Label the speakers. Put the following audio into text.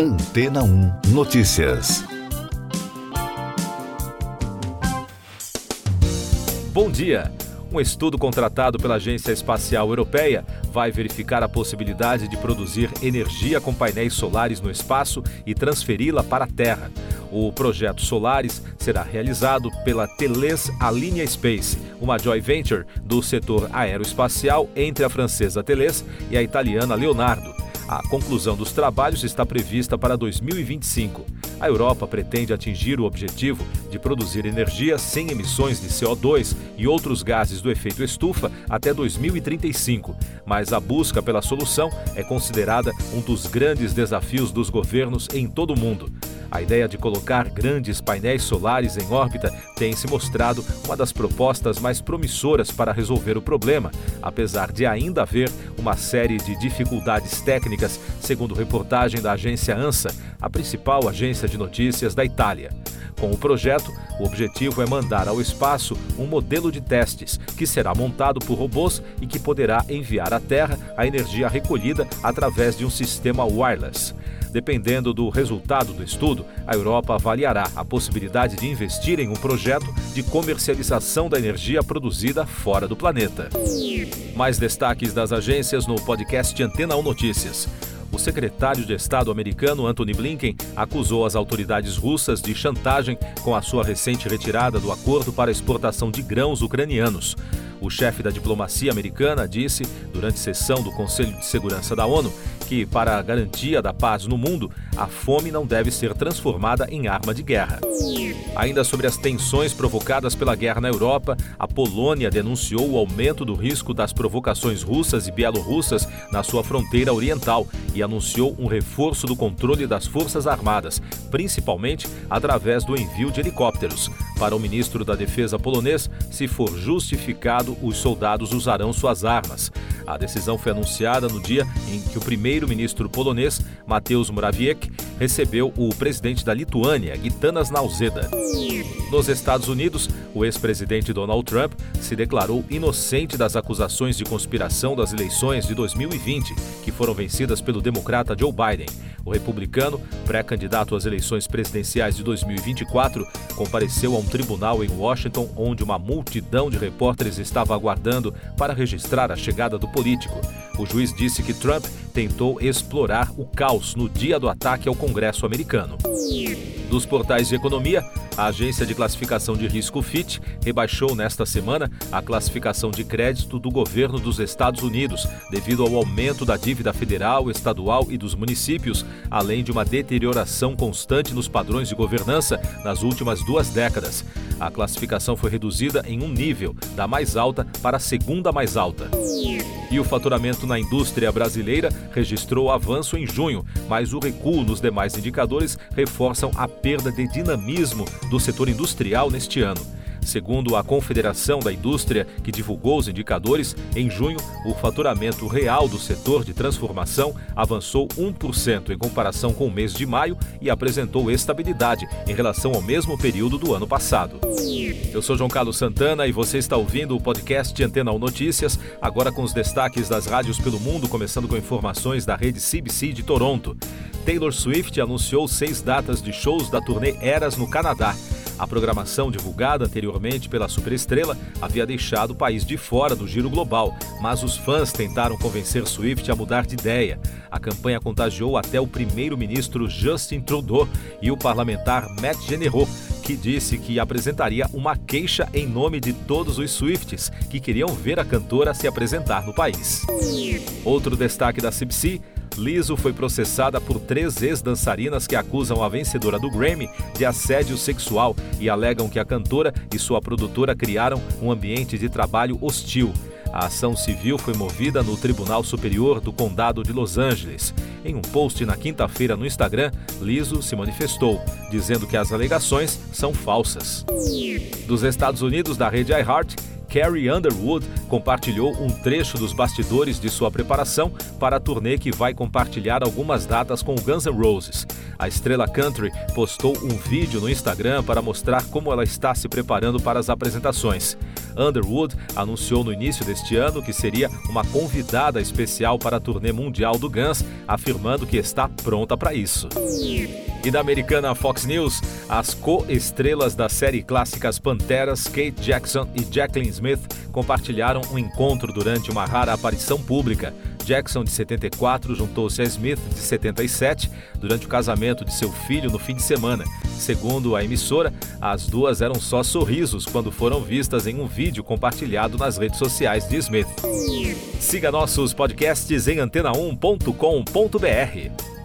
Speaker 1: Antena 1 Notícias.
Speaker 2: Bom dia. Um estudo contratado pela Agência Espacial Europeia vai verificar a possibilidade de produzir energia com painéis solares no espaço e transferi-la para a Terra. O projeto Solaris será realizado pela Teles Alinea Space, uma joint venture do setor aeroespacial entre a francesa Teles e a italiana Leonardo. A conclusão dos trabalhos está prevista para 2025. A Europa pretende atingir o objetivo de produzir energia sem emissões de CO2 e outros gases do efeito estufa até 2035, mas a busca pela solução é considerada um dos grandes desafios dos governos em todo o mundo. A ideia de colocar grandes painéis solares em órbita tem se mostrado uma das propostas mais promissoras para resolver o problema, apesar de ainda haver uma série de dificuldades técnicas, segundo reportagem da agência ANSA, a principal agência de notícias da Itália. Com o projeto, o objetivo é mandar ao espaço um modelo de testes que será montado por robôs e que poderá enviar à Terra a energia recolhida através de um sistema wireless. Dependendo do resultado do estudo, a Europa avaliará a possibilidade de investir em um projeto de comercialização da energia produzida fora do planeta. Mais destaques das agências no podcast Antena 1 Notícias. O secretário de Estado americano Antony Blinken acusou as autoridades russas de chantagem com a sua recente retirada do acordo para exportação de grãos ucranianos. O chefe da diplomacia americana disse, durante sessão do Conselho de Segurança da ONU, que, para a garantia da paz no mundo, a fome não deve ser transformada em arma de guerra. Ainda sobre as tensões provocadas pela guerra na Europa, a Polônia denunciou o aumento do risco das provocações russas e bielorrussas na sua fronteira oriental e anunciou um reforço do controle das Forças Armadas, principalmente através do envio de helicópteros. Para o ministro da Defesa polonês, se for justificado, os soldados usarão suas armas. A decisão foi anunciada no dia em que o primeiro-ministro polonês, Mateusz Morawiecki, recebeu o presidente da Lituânia, Gitanas Nauseda. Nos Estados Unidos, o ex-presidente Donald Trump se declarou inocente das acusações de conspiração das eleições de 2020, que foram vencidas pelo democrata Joe Biden. O republicano, pré-candidato às eleições presidenciais de 2024, compareceu a um tribunal em Washington onde uma multidão de repórteres estava aguardando para registrar a chegada do político. O juiz disse que Trump tentou explorar o caos no dia do ataque ao Congresso americano. Dos portais de economia, a agência de classificação de risco Fitch rebaixou nesta semana a classificação de crédito do governo dos Estados Unidos, devido ao aumento da dívida federal, estadual e dos municípios, além de uma deterioração constante nos padrões de governança nas últimas duas décadas. A classificação foi reduzida em um nível, da mais alta para a segunda mais alta. E o faturamento na indústria brasileira registrou avanço em junho, mas o recuo nos demais indicadores reforçam a perda de dinamismo do setor industrial neste ano. Segundo a Confederação da Indústria, que divulgou os indicadores, em junho, o faturamento real do setor de transformação avançou 1% em comparação com o mês de maio e apresentou estabilidade em relação ao mesmo período do ano passado. Eu sou João Carlos Santana e você está ouvindo o podcast Antena 1 Notícias, agora com os destaques das rádios pelo mundo, começando com informações da rede CBC de Toronto. Taylor Swift anunciou seis datas de shows da turnê Eras no Canadá. A programação divulgada anteriormente pela superestrela havia deixado o país de fora do giro global, mas os fãs tentaram convencer Swift a mudar de ideia. A campanha contagiou até o primeiro-ministro Justin Trudeau e o parlamentar Matt Generot, que disse que apresentaria uma queixa em nome de todos os Swifts que queriam ver a cantora se apresentar no país. Outro destaque da CBC Liso foi processada por três ex-dançarinas que acusam a vencedora do Grammy de assédio sexual e alegam que a cantora e sua produtora criaram um ambiente de trabalho hostil. A ação civil foi movida no Tribunal Superior do Condado de Los Angeles. Em um post na quinta-feira no Instagram, Liso se manifestou, dizendo que as alegações são falsas. Dos Estados Unidos, da rede iHeart, Carrie Underwood compartilhou um trecho dos bastidores de sua preparação para a turnê que vai compartilhar algumas datas com o Guns N' Roses. A estrela country postou um vídeo no Instagram para mostrar como ela está se preparando para as apresentações. Underwood anunciou no início deste ano que seria uma convidada especial para a turnê mundial do Guns, afirmando que está pronta para isso. E da americana Fox News, as co-estrelas da série clássicas Panteras, Kate Jackson e Jacqueline Smith, compartilharam um encontro durante uma rara aparição pública. Jackson, de 74, juntou-se a Smith, de 77, durante o casamento de seu filho no fim de semana. Segundo a emissora, as duas eram só sorrisos quando foram vistas em um vídeo compartilhado nas redes sociais de Smith. Siga nossos podcasts em antena1.com.br.